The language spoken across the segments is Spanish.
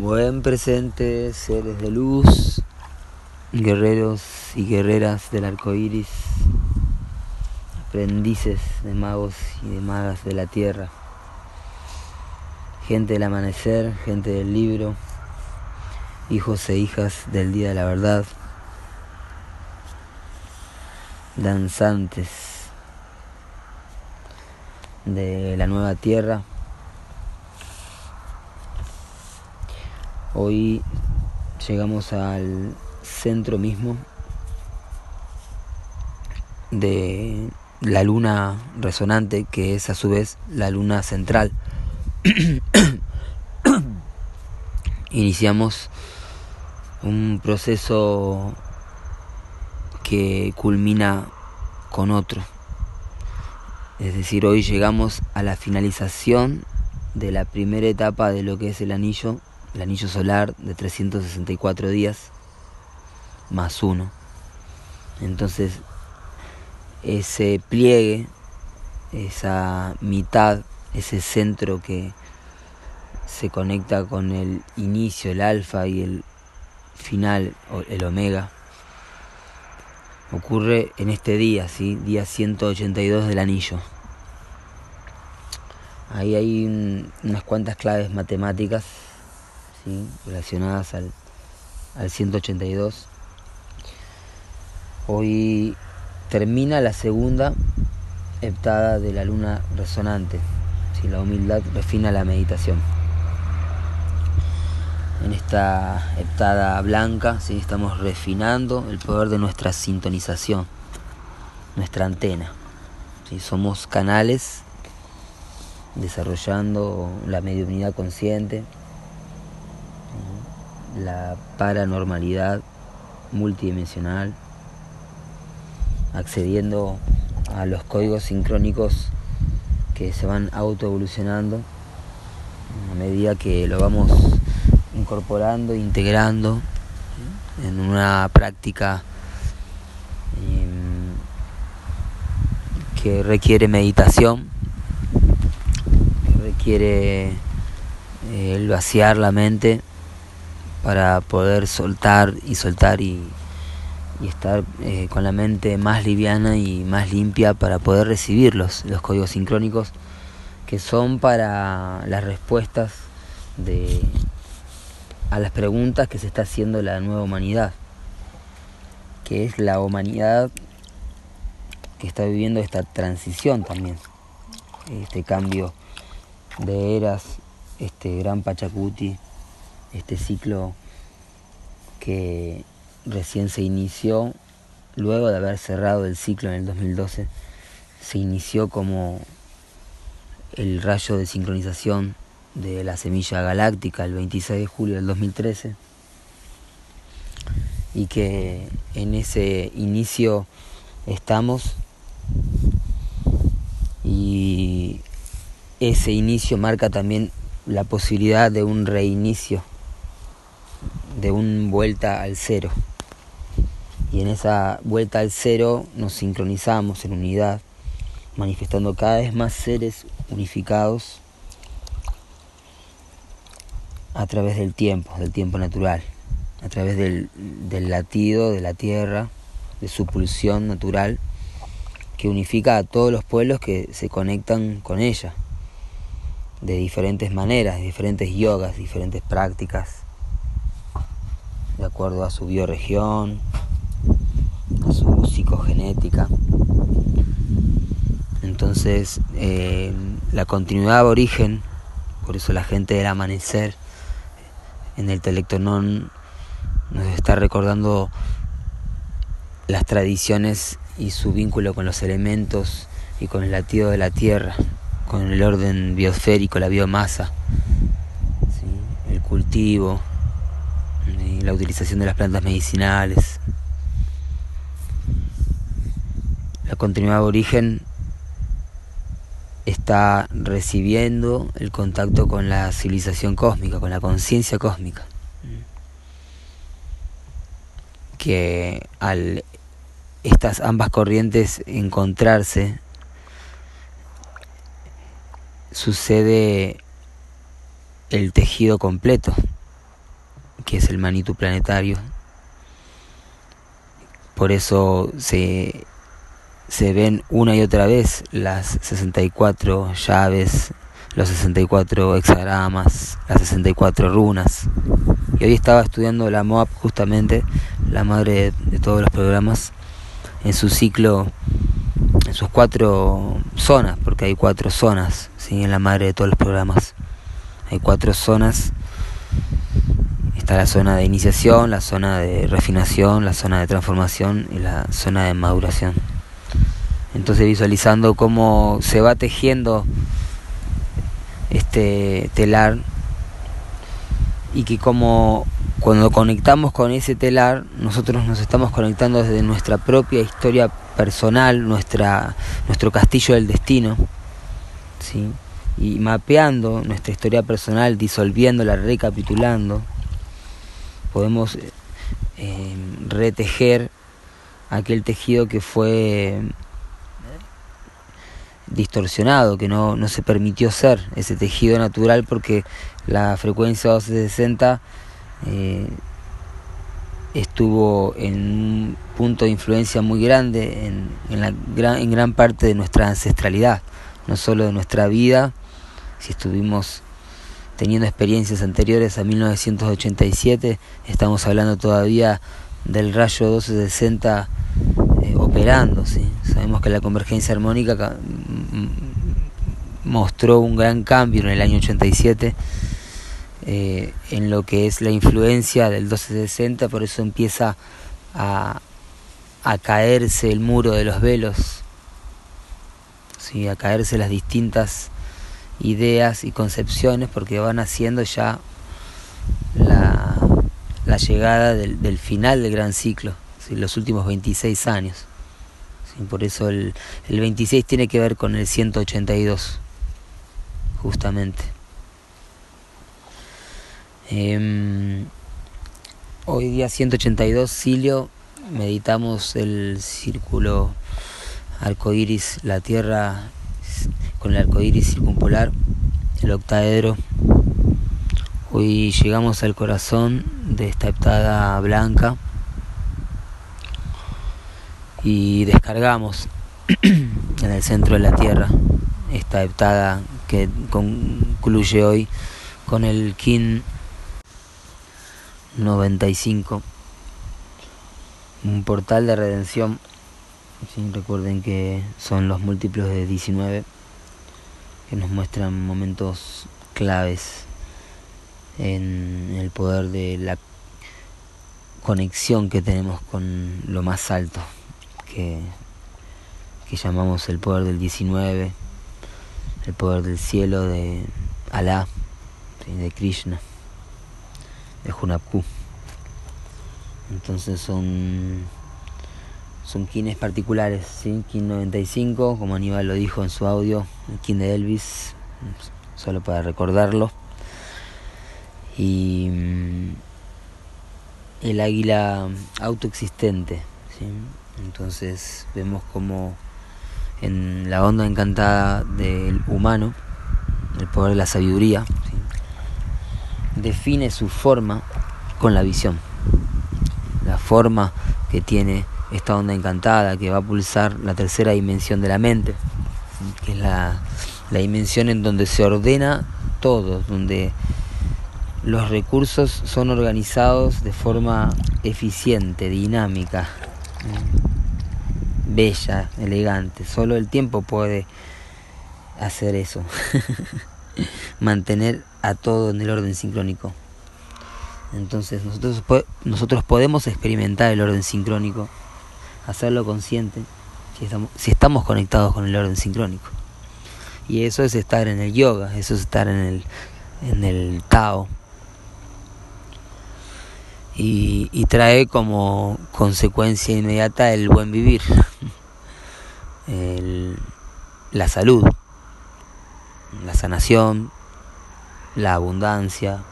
Buen presente, seres de luz, guerreros y guerreras del arco iris, aprendices de magos y de magas de la tierra, gente del amanecer, gente del libro, hijos e hijas del día de la verdad, danzantes de la nueva tierra. Hoy llegamos al centro mismo de la luna resonante, que es a su vez la luna central. Iniciamos un proceso que culmina con otro. Es decir, hoy llegamos a la finalización de la primera etapa de lo que es el anillo el anillo solar de 364 días más uno. Entonces, ese pliegue, esa mitad, ese centro que se conecta con el inicio, el alfa y el final, el omega, ocurre en este día, ¿sí? día 182 del anillo. Ahí hay unas cuantas claves matemáticas relacionadas al, al 182. Hoy termina la segunda heptada de la luna resonante. La humildad refina la meditación. En esta heptada blanca ¿sí? estamos refinando el poder de nuestra sintonización, nuestra antena. si Somos canales desarrollando la mediunidad consciente, la paranormalidad multidimensional, accediendo a los códigos sincrónicos que se van autoevolucionando a medida que lo vamos incorporando, integrando en una práctica em, que requiere meditación, requiere eh, el vaciar la mente para poder soltar y soltar y, estar eh, con la mente más liviana y más limpia para poder recibir los, los códigos sincrónicos que son para las respuestas de, a las preguntas que se está haciendo la nueva humanidad, que es la humanidad que está viviendo esta transición también, este cambio de eras, este gran Pachacuti este ciclo que recién se inició, luego de haber cerrado el ciclo en el 2012, se inició como el rayo de sincronización de la semilla galáctica el 26 de julio del 2013 y que en ese inicio estamos y ese inicio marca también la posibilidad de un reinicio de un vuelta al cero. Y en esa vuelta al cero nos sincronizamos en unidad, manifestando cada vez más seres unificados a través del tiempo, del tiempo natural, a través del, del latido de la tierra, de su pulsión natural, que unifica a todos los pueblos que se conectan con ella, de diferentes maneras, diferentes yogas, diferentes prácticas de acuerdo a su bioregión, a su psicogenética. Entonces, eh, la continuidad de origen, por eso la gente del amanecer en el Telectonón nos está recordando las tradiciones y su vínculo con los elementos y con el latido de la tierra, con el orden biosférico, la biomasa, el cultivo, la utilización de las plantas medicinales. La continuidad de origen está recibiendo el contacto con la civilización cósmica, con la conciencia cósmica. Que al estas ambas corrientes encontrarse, sucede el tejido completo que es el Manitu planetario. Por eso se, se ven una y otra vez las 64 llaves, los 64 hexagramas, las 64 runas. Y hoy estaba estudiando la MOAP justamente, la madre de, todos los programas, en su ciclo, en sus cuatro zonas, porque hay cuatro zonas, ¿sí? en la madre de todos los programas. Hay cuatro zonas La zona de iniciación, la zona de refinación, la zona de transformación y la zona de maduración. Entonces visualizando cómo se va tejiendo este telar y que como cuando conectamos con ese telar, nosotros nos estamos conectando desde nuestra propia historia personal, nuestra, nuestro castillo del destino, ¿sí? y mapeando nuestra historia personal, disolviéndola, recapitulando, podemos eh, retejer aquel tejido que fue distorsionado, que no, no, se permitió ser ese tejido natural porque la frecuencia 1260 eh, estuvo en un punto de influencia muy grande en, en, la gran, en gran parte de nuestra ancestralidad, no solo de nuestra vida, si estuvimos teniendo experiencias anteriores a 1987, estamos hablando todavía del rayo 1260 eh, operando. ¿sí? Sabemos que la convergencia armónica mostró un gran cambio en el año 87 eh, en lo que es la influencia del 1260, por eso empieza a, a caerse el muro de los velos, ¿sí? a caerse las distintas ideas y concepciones porque van haciendo ya la, llegada del, final del gran ciclo, los últimos 26 años. Por eso el, el 26 tiene que ver con el 182, justamente. Eh, hoy día 182, Silio, meditamos el círculo arcoíris, la Tierra con el arco iris circumpolar, el octaedro. Hoy llegamos al corazón de esta heptada blanca y descargamos en el centro de la Tierra esta heptada que concluye hoy con el Kin 95, un portal de redención. Recuerden que son los múltiplos de 19 que nos muestran momentos claves en el poder de la conexión que tenemos con lo más alto, que, que llamamos el poder del 19, el poder del cielo de Alá, de Krishna, de Hunapku. Entonces son son kines particulares, ¿sí? Kin 95, como Aníbal lo dijo en su audio, el kin de Elvis, solo para recordarlo. Y mm, el águila autoexistente. Entonces vemos como en la onda encantada del humano, el poder de la sabiduría, define su forma con la visión. La forma que tiene esta onda encantada que va a pulsar la tercera dimensión de la mente, que es la, la dimensión en donde se ordena todo, donde los recursos son organizados de forma eficiente, dinámica, bella, elegante. Solo el tiempo puede hacer eso, mantener a todo en el orden sincrónico. Entonces nosotros, nosotros podemos experimentar el orden sincrónico hacerlo consciente si estamos, conectados con el orden sincrónico. Y eso es estar en el yoga, eso es estar en el, en el Tao. Y, trae como consecuencia inmediata el buen vivir, la salud, la sanación, la abundancia,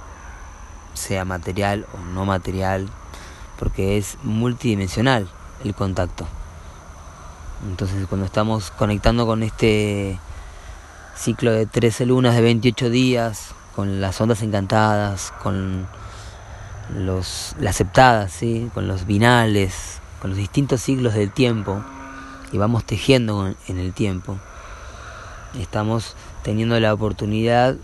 sea material o no material, porque es multidimensional el contacto. Entonces cuando estamos conectando con este ciclo de 13 lunas de 28 días, con las ondas encantadas, con los, la aceptada, ¿sí? con los binales, con los distintos siglos del tiempo, y vamos tejiendo en el tiempo, estamos teniendo la oportunidad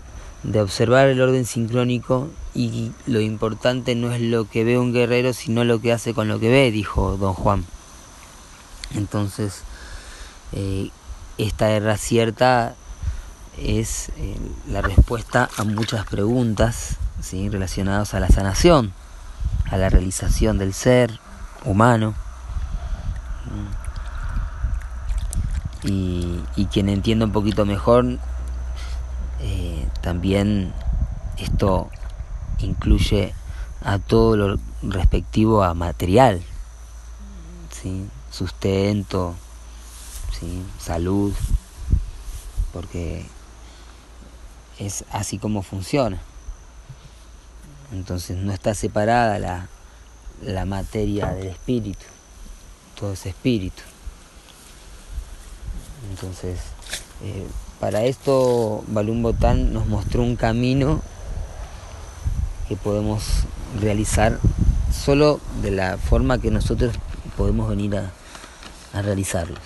de observar el orden sincrónico y lo importante no es lo que ve un guerrero, sino lo que hace con lo que ve, dijo don Juan. Entonces, eh, esta guerra cierta es eh, la respuesta a muchas preguntas relacionadas a la sanación, a la realización del ser humano. Y, quien entienda un poquito mejor, eh, también esto incluye a todo lo respectivo a material, ¿sí? sustento, ¿sí? salud, porque es así como funciona. Entonces no está separada la, la materia del espíritu, todo es espíritu. Entonces, eh, para esto Balún Botán nos mostró un camino que podemos realizar solo de la forma que nosotros podemos venir a, realizarlo.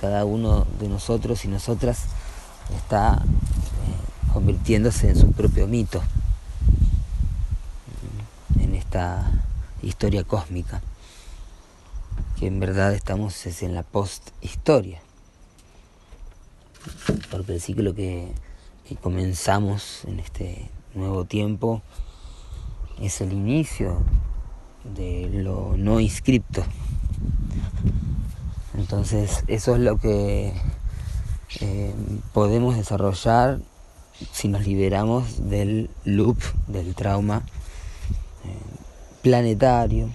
Cada uno de nosotros y nosotras está eh, convirtiéndose en su propio mito en esta historia cósmica que en verdad estamos es en la post-historia porque el ciclo que, comenzamos en este nuevo tiempo es el inicio de lo no inscripto. Entonces eso es lo que eh, podemos desarrollar si nos liberamos del loop, del trauma eh, planetario,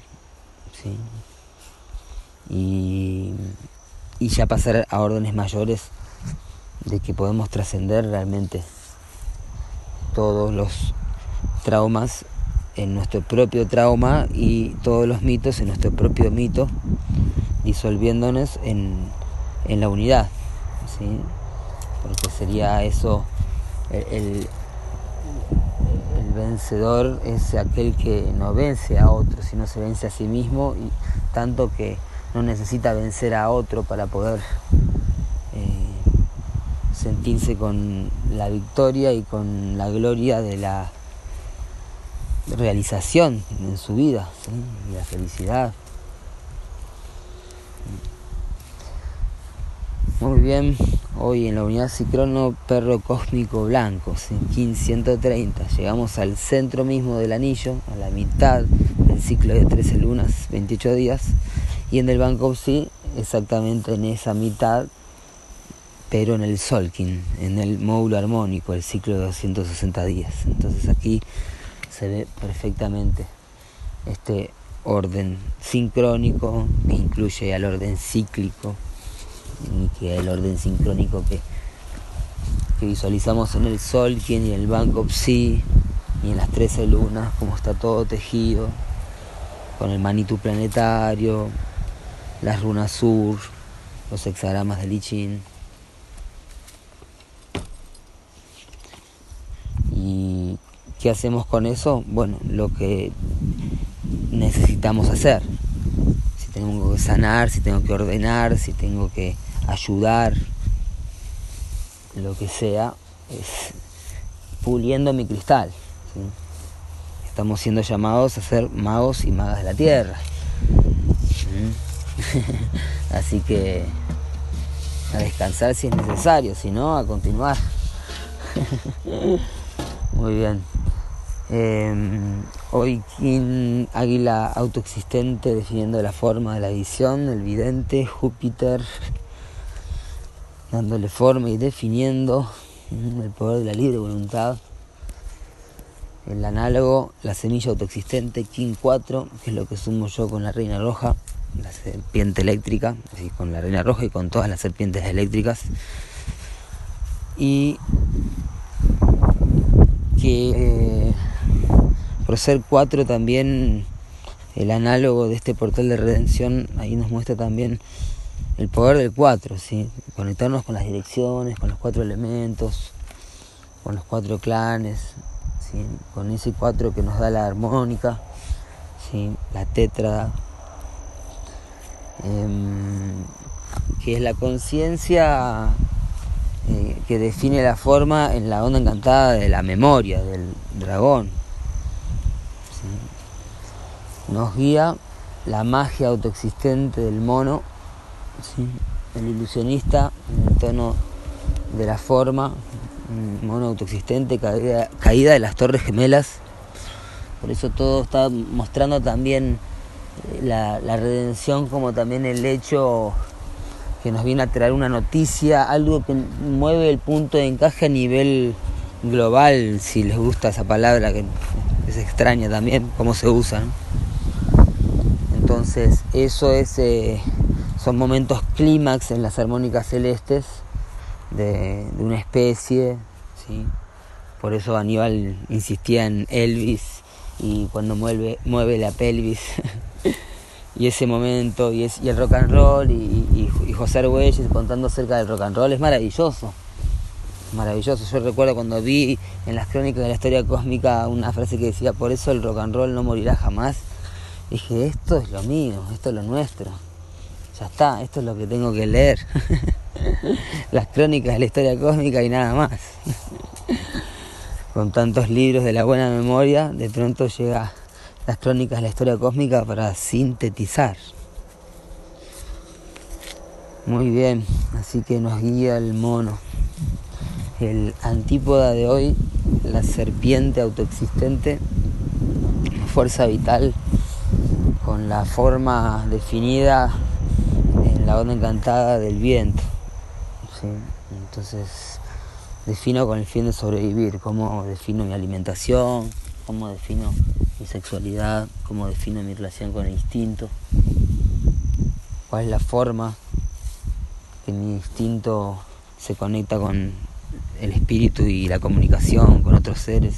y ya pasar a órdenes mayores de que podemos trascender realmente todos los traumas en nuestro propio trauma y todos los mitos en nuestro propio mito, disolviéndonos en, en la unidad. Porque sería eso, el, el, vencedor es aquel que no vence a otro, sino se vence a sí mismo y tanto que no necesita vencer a otro para poder sentirse con la victoria y con la gloria de la realización en su vida, y la felicidad. Muy bien, hoy en la unidad Cicrono Perro Cósmico Blanco, King 130, llegamos al centro mismo del anillo, a la mitad del ciclo de 13 lunas, 28 días, y en el Banco sí, exactamente en esa mitad pero en el Solkin, en el módulo armónico, el ciclo de 260 días. Entonces aquí se ve perfectamente este orden sincrónico que incluye al orden cíclico y que el orden sincrónico que, que visualizamos en el Solkin y en el Banco Psi y en las 13 lunas, como está todo tejido, con el Manitu planetario, las runas sur, los hexagramas de Lichin ¿Qué hacemos con eso? Bueno, lo que necesitamos hacer. Si tengo que sanar, si tengo que ordenar, si tengo que ayudar, lo que sea, es puliendo mi cristal. Estamos siendo llamados a ser magos y magas de la tierra. Así que a descansar si es necesario, si no, a continuar. Muy bien. Em, hoy King Águila autoexistente definiendo la forma de la visión, el vidente, Júpiter dándole forma y definiendo el poder de la libre voluntad. El análogo, la semilla autoexistente, King 4, que es lo que sumo yo con la reina roja, la serpiente eléctrica, así con la reina roja y con todas las serpientes eléctricas. Y que eh, ser 4 también el análogo de este portal de redención, ahí nos muestra también el poder del 4, ¿sí? conectarnos con las direcciones, con los cuatro elementos, con los cuatro clanes, con ese 4 que nos da la armónica, ¿sí? la tétrada, em, que es la conciencia eh, que define la forma en la onda encantada de la memoria del dragón. Nos guía la magia autoexistente del mono, el ilusionista en el tono de la forma, mono autoexistente, caída, caída de las torres gemelas. Por eso todo está mostrando también eh, la, redención como también el hecho que nos viene a traer una noticia, algo que mueve el punto de encaje a nivel global, si les gusta esa palabra, extraña también, cómo se usa. Entonces, eso es, eh, son momentos clímax en las armónicas celestes de, una especie, ¿sí? por eso Aníbal insistía en Elvis y cuando mueve, mueve la pelvis. y ese momento y, es, y el rock and roll y, José Argüelles contando acerca del rock and roll es maravilloso. Maravilloso. Yo recuerdo cuando vi en las crónicas de la historia cósmica una frase que decía, por eso el rock and roll no morirá jamás. Dije, esto es lo mío, esto es lo nuestro. Ya está, esto es lo que tengo que leer. las crónicas de la historia cósmica y nada más. Con tantos libros de la buena memoria, de pronto llega las crónicas de la historia cósmica para sintetizar. Muy bien, así que nos guía el mono. El antípoda de hoy, la serpiente autoexistente, fuerza vital, con la forma definida en la onda encantada del viento. Entonces, defino con el fin de sobrevivir, cómo defino mi alimentación, cómo defino mi sexualidad, cómo defino mi relación con el instinto, cuál es la forma que mi instinto se conecta con el espíritu y la comunicación con otros seres,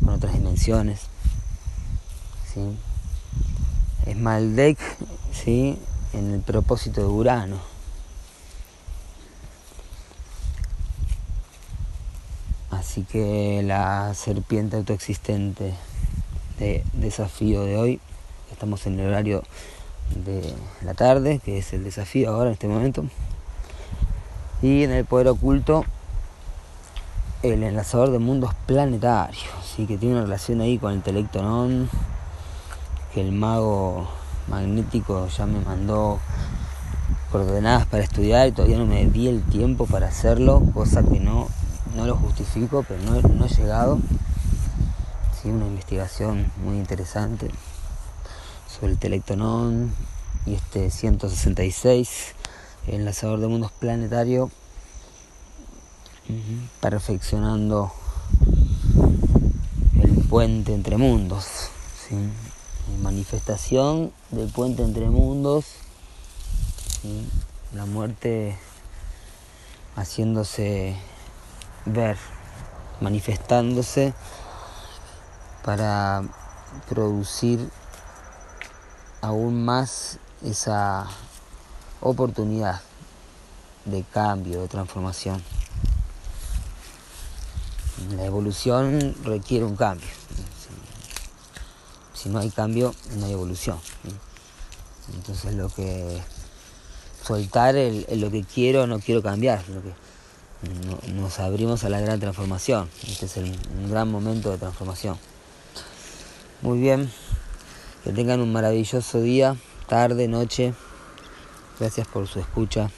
con otras dimensiones. Es Maldek ¿sí? en el propósito de Urano. Así que la serpiente autoexistente de desafío de hoy. Estamos en el horario de la tarde, que es el desafío ahora en este momento. Y en el poder oculto, el enlazador de mundos planetarios, ¿sí? que tiene una relación ahí con el Telectonón, que el mago magnético ya me mandó coordenadas para estudiar y todavía no me di el tiempo para hacerlo, cosa que no, no lo justifico, pero no, no he llegado una investigación muy interesante sobre el telectonón y este 166, enlazador de mundos planetario, perfeccionando el puente entre mundos, manifestación del puente entre mundos, la muerte haciéndose ver, manifestándose para producir aún más esa oportunidad de cambio, de transformación. La evolución requiere un cambio. Si no hay cambio, no hay evolución. Entonces lo que soltar es lo que quiero no quiero cambiar. Lo que nos abrimos a la gran transformación. Este es el, un gran momento de transformación. Muy bien, que tengan un maravilloso día, tarde, noche. Gracias por su escucha,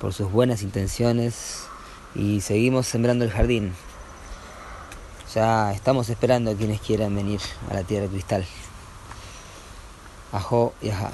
por sus buenas intenciones y seguimos sembrando el jardín. Ya estamos esperando a quienes quieran venir a la tierra cristal. Ajo y ajá.